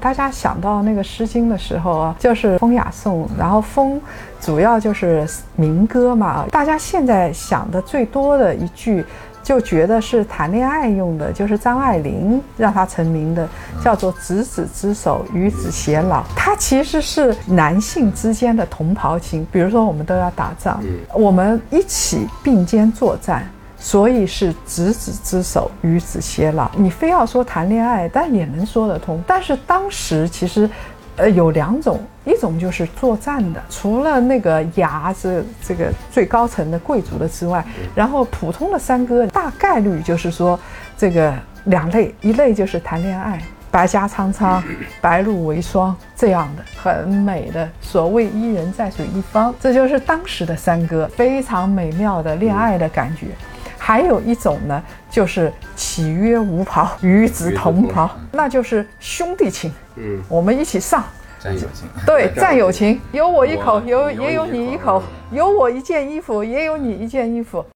大家想到那个《诗经》的时候啊，就是风雅颂，然后风主要就是民歌嘛。大家现在想的最多的一句，就觉得是谈恋爱用的，就是张爱玲让他成名的，叫做“执子之手，与子偕老”。它其实是男性之间的同袍情。比如说，我们都要打仗，我们一起并肩作战。所以是执子之手，与子偕老。你非要说谈恋爱，但也能说得通。但是当时其实，呃，有两种，一种就是作战的，除了那个牙是这个最高层的贵族的之外，然后普通的山歌大概率就是说这个两类，一类就是谈恋爱，白家苍苍，白露为霜这样的很美的，所谓伊人在水一方，这就是当时的山歌，非常美妙的恋爱的感觉。还有一种呢，就是岂曰无 袍，与子同袍，那就是兄弟情。嗯，我们一起上，战友情。对，战友情，有我一口，有也有你一口，有我一件衣服，也有你一件衣服。